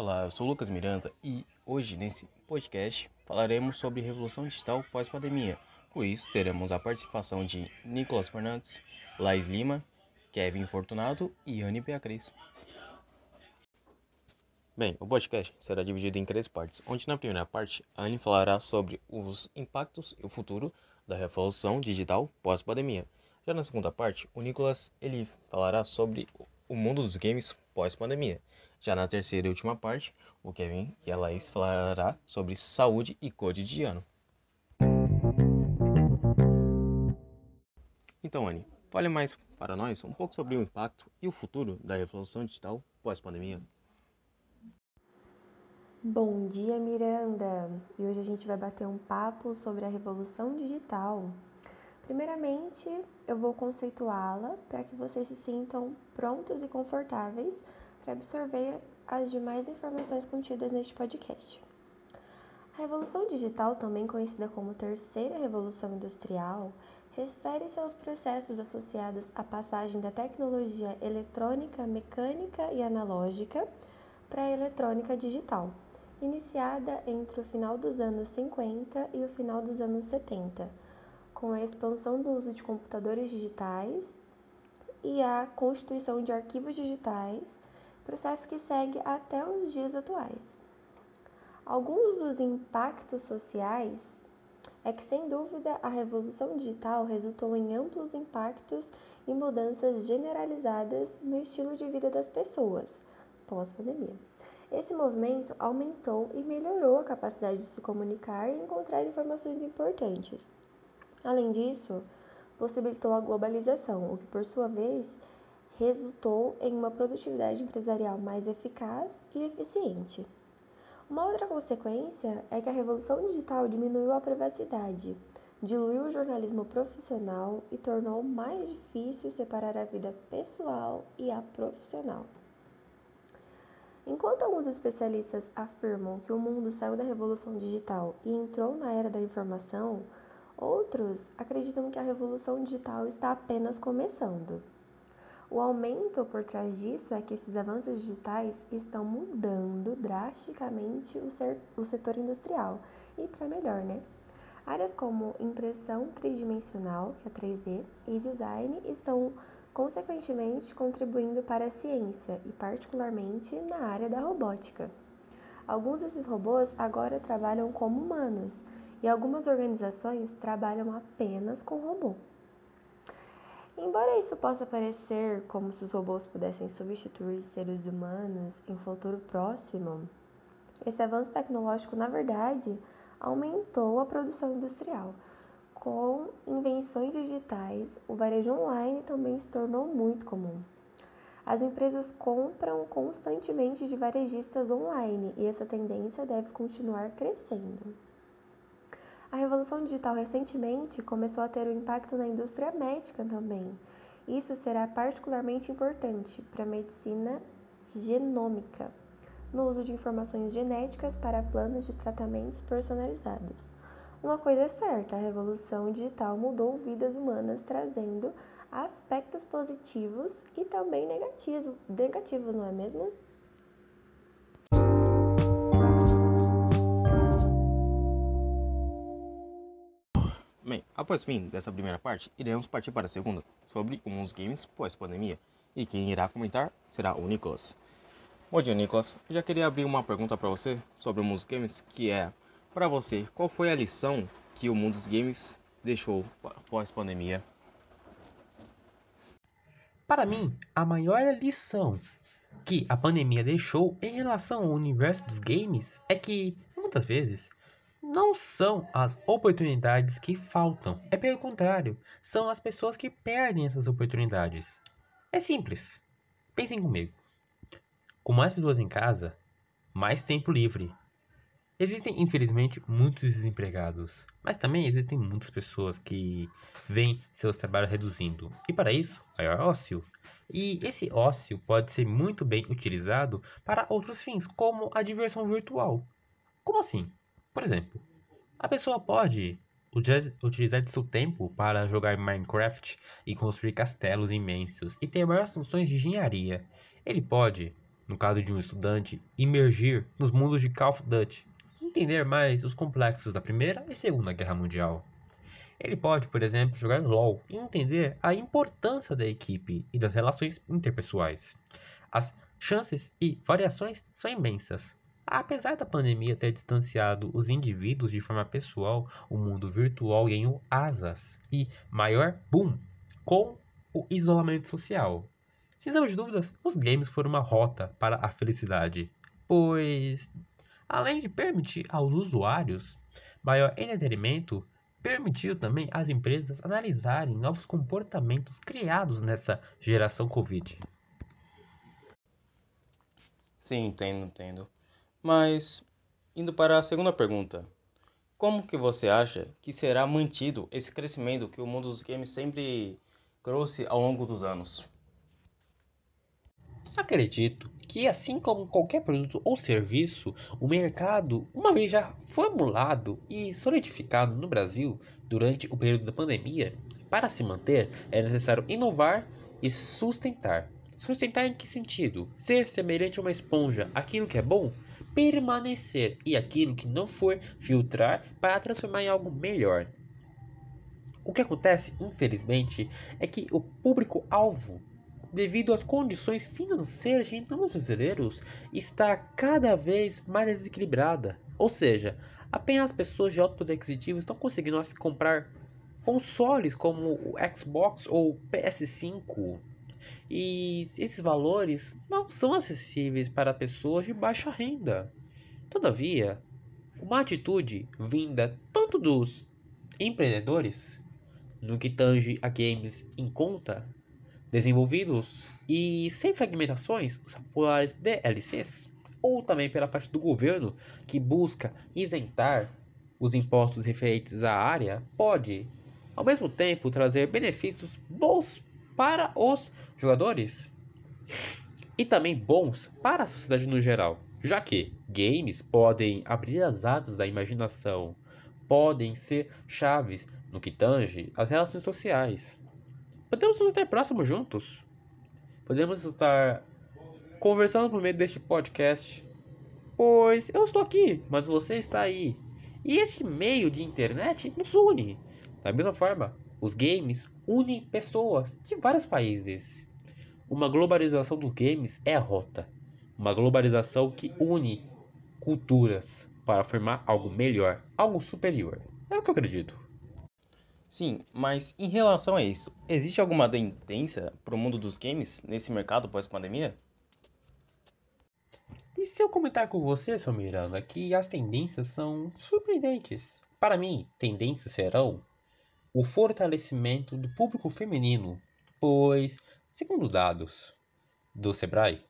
Olá, eu sou Lucas Miranda e hoje nesse podcast falaremos sobre revolução digital pós-pandemia. Com isso, teremos a participação de Nicolas Fernandes, Laís Lima, Kevin Fortunato e Anne Beatriz. Bem, o podcast será dividido em três partes, onde na primeira parte a Anne falará sobre os impactos e o futuro da revolução digital pós-pandemia. Já na segunda parte, o Nicolas ele falará sobre o mundo dos games pós-pandemia. Já na terceira e última parte, o Kevin e a Laís falará sobre saúde e cotidiano. Então, Anne, fale mais para nós um pouco sobre o impacto e o futuro da revolução digital pós-pandemia. Bom dia, Miranda! E hoje a gente vai bater um papo sobre a revolução digital. Primeiramente, eu vou conceituá-la para que vocês se sintam prontos e confortáveis para absorver as demais informações contidas neste podcast. A revolução digital, também conhecida como terceira revolução industrial, refere-se aos processos associados à passagem da tecnologia eletrônica, mecânica e analógica para a eletrônica digital, iniciada entre o final dos anos 50 e o final dos anos 70, com a expansão do uso de computadores digitais e a constituição de arquivos digitais processo que segue até os dias atuais. Alguns dos impactos sociais é que, sem dúvida, a revolução digital resultou em amplos impactos e mudanças generalizadas no estilo de vida das pessoas pós-pandemia. Esse movimento aumentou e melhorou a capacidade de se comunicar e encontrar informações importantes. Além disso, possibilitou a globalização, o que, por sua vez, resultou em uma produtividade empresarial mais eficaz e eficiente. Uma outra consequência é que a revolução digital diminuiu a privacidade, diluiu o jornalismo profissional e tornou mais difícil separar a vida pessoal e a profissional. Enquanto alguns especialistas afirmam que o mundo saiu da revolução digital e entrou na era da informação, outros acreditam que a revolução digital está apenas começando. O aumento por trás disso é que esses avanços digitais estão mudando drasticamente o, setor industrial e para melhor, né? Áreas como impressão tridimensional, que é 3D, e design estão consequentemente contribuindo para a ciência e particularmente na área da robótica. Alguns desses robôs agora trabalham como humanos e algumas organizações trabalham apenas com robô. Embora isso possa parecer como se os robôs pudessem substituir seres humanos em futuro próximo, esse avanço tecnológico, na verdade, aumentou a produção industrial. Com invenções digitais, o varejo online também se tornou muito comum. As empresas compram constantemente de varejistas online e essa tendência deve continuar crescendo. A revolução digital recentemente começou a ter um impacto na indústria médica também. Isso será particularmente importante para a medicina genômica, no uso de informações genéticas para planos de tratamentos personalizados. Uma coisa é certa, a revolução digital mudou vidas humanas, trazendo aspectos positivos e também negativos, negativos não é mesmo? Após o fim dessa primeira parte, iremos partir para a segunda, sobre uns games pós-pandemia. E quem irá comentar será o Nicolas. Bom dia, Nicolas. Eu já queria abrir uma pergunta para você sobre os games, que é, para você, qual foi a lição que o mundo dos games deixou pós-pandemia? Para mim, a maior lição que a pandemia deixou em relação ao universo dos games é que, muitas vezes, não são as oportunidades que faltam, é pelo contrário, são as pessoas que perdem essas oportunidades. É simples. Pensem comigo. Com mais pessoas em casa, mais tempo livre. Existem, infelizmente, muitos desempregados, mas também existem muitas pessoas que veem seus trabalhos reduzindo. E para isso, maior ócio. E esse ócio pode ser muito bem utilizado para outros fins, como a diversão virtual. Como assim? Por exemplo, a pessoa pode utilizar de seu tempo para jogar Minecraft e construir castelos imensos e ter várias funções de engenharia. Ele pode, no caso de um estudante, imergir nos mundos de Call of Duty, entender mais os complexos da Primeira e Segunda Guerra Mundial. Ele pode, por exemplo, jogar LoL e entender a importância da equipe e das relações interpessoais. As chances e variações são imensas. Apesar da pandemia ter distanciado os indivíduos de forma pessoal, o mundo virtual ganhou asas e maior boom com o isolamento social. Sem sombra de dúvidas, os games foram uma rota para a felicidade, pois, além de permitir aos usuários maior entretenimento, permitiu também às empresas analisarem novos comportamentos criados nessa geração Covid. Sim, entendo, entendo. Mas, indo para a segunda pergunta, como que você acha que será mantido esse crescimento que o mundo dos games sempre trouxe ao longo dos anos? Acredito que, assim como qualquer produto ou serviço, o mercado, uma vez já formulado e solidificado no Brasil durante o período da pandemia, para se manter é necessário inovar e sustentar. Sustentar em que sentido? Ser semelhante a uma esponja, aquilo que é bom, permanecer, e aquilo que não for, filtrar para transformar em algo melhor. O que acontece, infelizmente, é que o público-alvo devido às condições financeiras de inúmeros brasileiros, está cada vez mais desequilibrada. Ou seja, apenas pessoas de alto poder aquisitivo estão conseguindo comprar consoles como o Xbox ou PS5. E esses valores não são acessíveis para pessoas de baixa renda. Todavia, uma atitude vinda tanto dos empreendedores, no que tange a games em conta, desenvolvidos e sem fragmentações os populares DLCs, ou também pela parte do governo que busca isentar os impostos referentes à área, pode, ao mesmo tempo, trazer benefícios bons para os jogadores e também bons para a sociedade no geral, já que games podem abrir as asas da imaginação, podem ser chaves no que tange as relações sociais, Podemos estar próximos juntos. Podemos estar conversando por meio deste podcast. Pois eu estou aqui, mas você está aí. E esse meio de internet nos une. Da mesma forma, os games unem pessoas de vários países. Uma globalização dos games é a rota. Uma globalização que une culturas para formar algo melhor, algo superior. É o que eu acredito. Sim, mas em relação a isso, existe alguma tendência para o mundo dos games nesse mercado pós-pandemia? E se eu comentar com você, seu Miranda, que as tendências são surpreendentes? Para mim, tendências serão o fortalecimento do público feminino, pois, segundo dados do Sebrae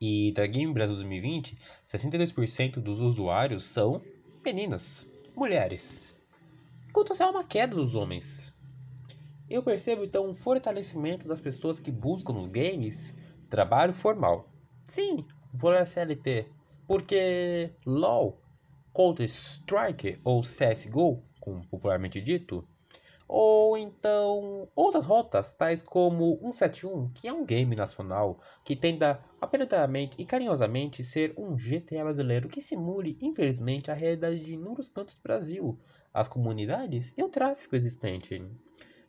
e da Game Brasil 2020, 62% dos usuários são meninas, mulheres enquanto há uma queda dos homens. Eu percebo então um fortalecimento das pessoas que buscam nos games trabalho formal. Sim, por SLT, porque LoL, Counter Strike ou CSGO, como popularmente dito, ou então outras rotas, tais como 171, que é um game nacional que tenta apesadamente e carinhosamente ser um GTA brasileiro que simule, infelizmente, a realidade de inúmeros cantos do Brasil, as comunidades e o tráfico existente.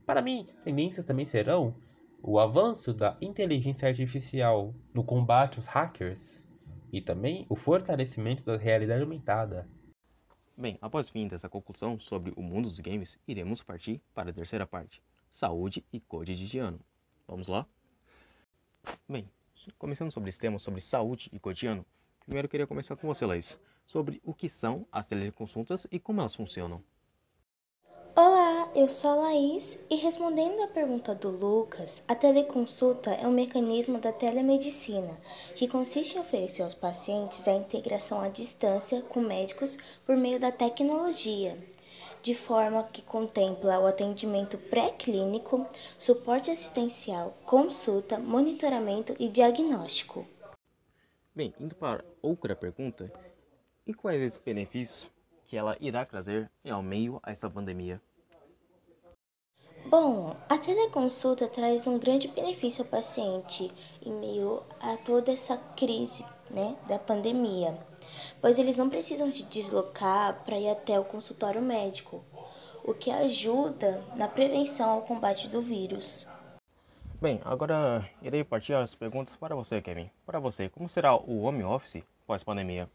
Para mim, tendências também serão o avanço da inteligência artificial no combate aos hackers e também o fortalecimento da realidade aumentada. Bem, após fim dessa conclusão sobre o mundo dos games, iremos partir para a terceira parte, saúde e cotidiano. Vamos lá? Bem, começando sobre esse tema, sobre saúde e cotidiano, primeiro eu queria começar com você, Laís, sobre o que são as teleconsultas e como elas funcionam. Eu sou a Laís e respondendo à pergunta do Lucas, a teleconsulta é um mecanismo da telemedicina que consiste em oferecer aos pacientes a integração à distância com médicos por meio da tecnologia, de forma que contempla o atendimento pré-clínico, suporte assistencial, consulta, monitoramento e diagnóstico. Bem, indo para outra pergunta, e quais esses benefícios que ela irá trazer ao meio a essa pandemia. Bom, a teleconsulta traz um grande benefício ao paciente em meio a toda essa crise né, da pandemia, pois eles não precisam se deslocar para ir até o consultório médico, o que ajuda na prevenção ao combate do vírus. Bem, agora irei partir as perguntas para você, Kevin. Para você, como será o home office pós-pandemia?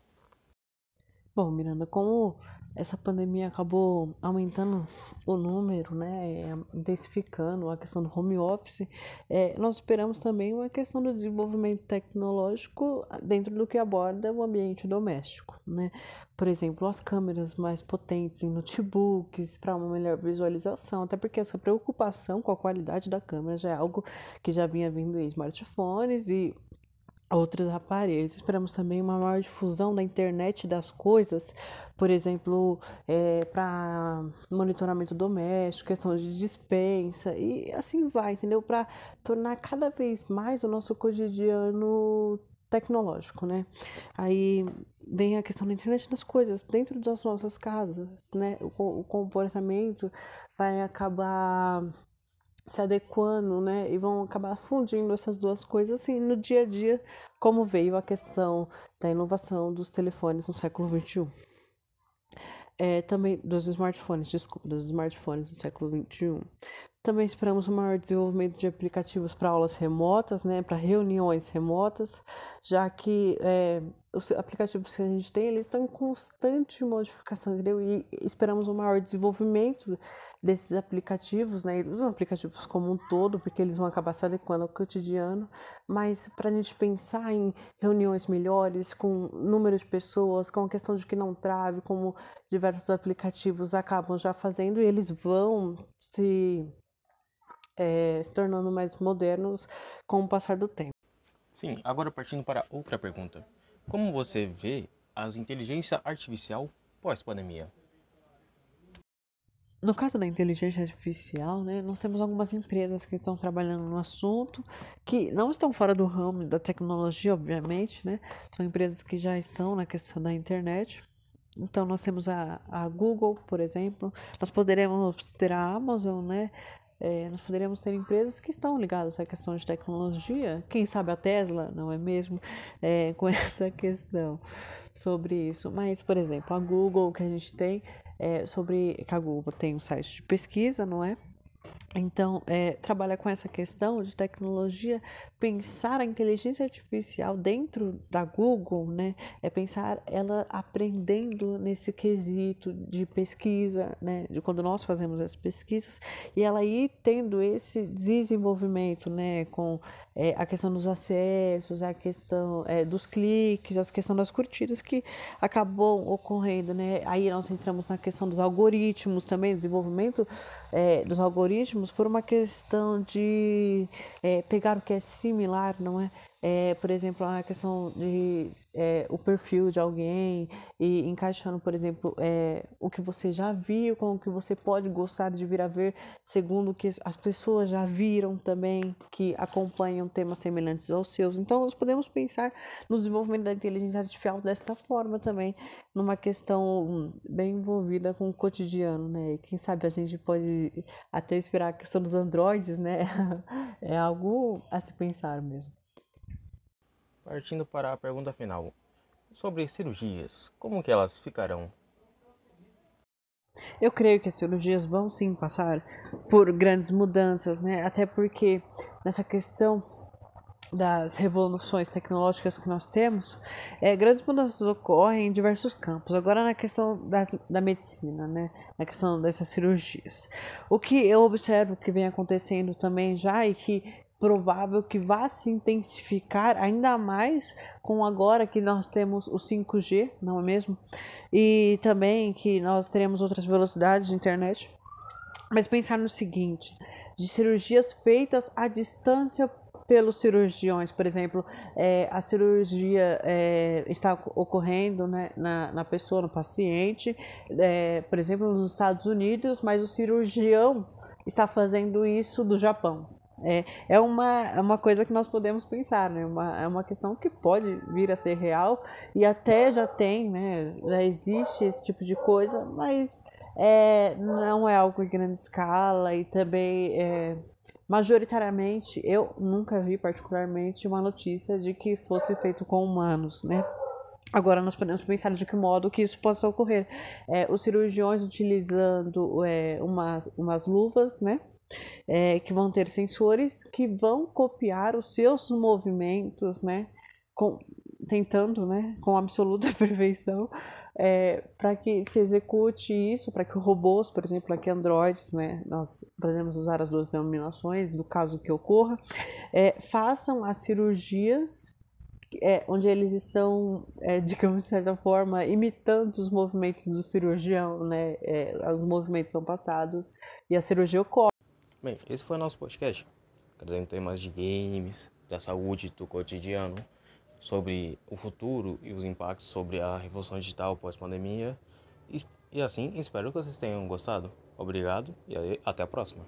Bom, Miranda, como essa pandemia acabou aumentando o número, né, intensificando a questão do home office, é, nós esperamos também uma questão do desenvolvimento tecnológico dentro do que aborda o ambiente doméstico, né? Por exemplo, as câmeras mais potentes em notebooks para uma melhor visualização, até porque essa preocupação com a qualidade da câmera já é algo que já vinha vindo em smartphones e outros aparelhos. Esperamos também uma maior difusão da internet das coisas, por exemplo, é, para monitoramento doméstico, questão de dispensa e assim vai, entendeu? Para tornar cada vez mais o nosso cotidiano tecnológico, né? Aí vem a questão da internet das coisas dentro das nossas casas, né? O, o comportamento vai acabar se adequando, né? E vão acabar fundindo essas duas coisas assim no dia a dia, como veio a questão da inovação dos telefones no século XXI. É, também dos smartphones, desculpa, dos smartphones no século XXI. Também esperamos um maior desenvolvimento de aplicativos para aulas remotas, né, para reuniões remotas, já que é, os aplicativos que a gente tem, eles estão em constante modificação, entendeu? E esperamos um maior desenvolvimento desses aplicativos, né? Os aplicativos como um todo, porque eles vão acabar se adequando ao cotidiano, mas para a gente pensar em reuniões melhores, com número de pessoas, com a questão de que não trave, como diversos aplicativos acabam já fazendo, e eles vão se, é, se tornando mais modernos com o passar do tempo. Sim, agora partindo para outra pergunta. Como você vê as inteligência artificial pós-pandemia? No caso da inteligência artificial, né, nós temos algumas empresas que estão trabalhando no assunto, que não estão fora do ramo da tecnologia, obviamente, né? São empresas que já estão na questão da internet. Então, nós temos a, a Google, por exemplo, nós poderemos ter a Amazon, né? É, nós poderíamos ter empresas que estão ligadas à questão de tecnologia, quem sabe a Tesla, não é mesmo? É, com essa questão sobre isso. Mas, por exemplo, a Google que a gente tem, é, sobre que a Google tem um site de pesquisa, não é? Então, é, trabalha com essa questão de tecnologia, pensar a inteligência artificial dentro da Google, né? É pensar ela aprendendo nesse quesito de pesquisa, né? De quando nós fazemos as pesquisas e ela ir tendo esse desenvolvimento, né? Com é, a questão dos acessos, a questão é, dos cliques, a questão das curtidas que acabou ocorrendo, né? Aí nós entramos na questão dos algoritmos também, desenvolvimento é, dos algoritmos por uma questão de é, pegar o que é similar, não é? É, por exemplo, a questão de é, o perfil de alguém e encaixando, por exemplo, é, o que você já viu com o que você pode gostar de vir a ver, segundo o que as pessoas já viram também, que acompanham temas semelhantes aos seus. Então, nós podemos pensar no desenvolvimento da inteligência artificial desta forma também, numa questão bem envolvida com o cotidiano, né? E quem sabe a gente pode até inspirar a questão dos androides, né? é algo a se pensar mesmo. Partindo para a pergunta final. Sobre cirurgias, como que elas ficarão? Eu creio que as cirurgias vão sim passar por grandes mudanças, né? Até porque nessa questão das revoluções tecnológicas que nós temos, é, grandes mudanças ocorrem em diversos campos. Agora na questão das, da medicina, né? Na questão dessas cirurgias. O que eu observo que vem acontecendo também já e que provável que vá se intensificar ainda mais com agora que nós temos o 5G, não é mesmo? E também que nós teremos outras velocidades de internet. Mas pensar no seguinte, de cirurgias feitas à distância pelos cirurgiões, por exemplo, é, a cirurgia é, está ocorrendo né, na, na pessoa, no paciente, é, por exemplo, nos Estados Unidos, mas o cirurgião está fazendo isso do Japão. É, é, uma, é uma coisa que nós podemos pensar, né? Uma, é uma questão que pode vir a ser real e até já tem, né? Já existe esse tipo de coisa, mas é, não é algo em grande escala e também é, majoritariamente eu nunca vi particularmente uma notícia de que fosse feito com humanos, né? Agora nós podemos pensar de que modo que isso possa ocorrer. É, os cirurgiões utilizando é, uma, umas luvas, né? É, que vão ter sensores que vão copiar os seus movimentos, né? Com, tentando, né, com absoluta perfeição, é, para que se execute isso, para que robôs, por exemplo, aqui Androids, né, nós podemos usar as duas denominações, no caso que ocorra, é, façam as cirurgias é, onde eles estão, é, digamos de certa forma, imitando os movimentos do cirurgião, né? É, os movimentos são passados e a cirurgia ocorre. Bem, esse foi o nosso podcast, trazendo temas de games, da saúde, do cotidiano, sobre o futuro e os impactos sobre a revolução digital pós-pandemia. E, e assim, espero que vocês tenham gostado. Obrigado e até a próxima.